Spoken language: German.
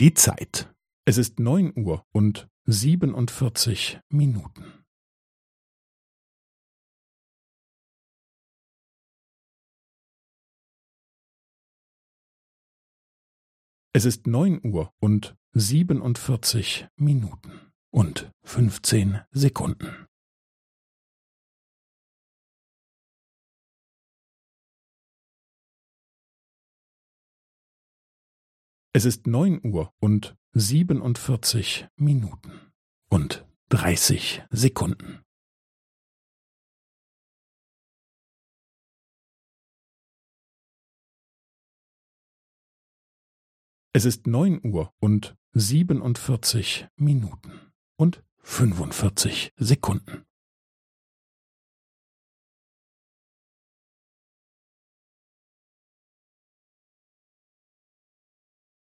Die Zeit. Es ist neun Uhr und siebenundvierzig Minuten. Es ist neun Uhr und siebenundvierzig Minuten und fünfzehn Sekunden. Es ist neun Uhr und siebenundvierzig Minuten und dreißig Sekunden. Es ist neun Uhr und siebenundvierzig Minuten und fünfundvierzig Sekunden.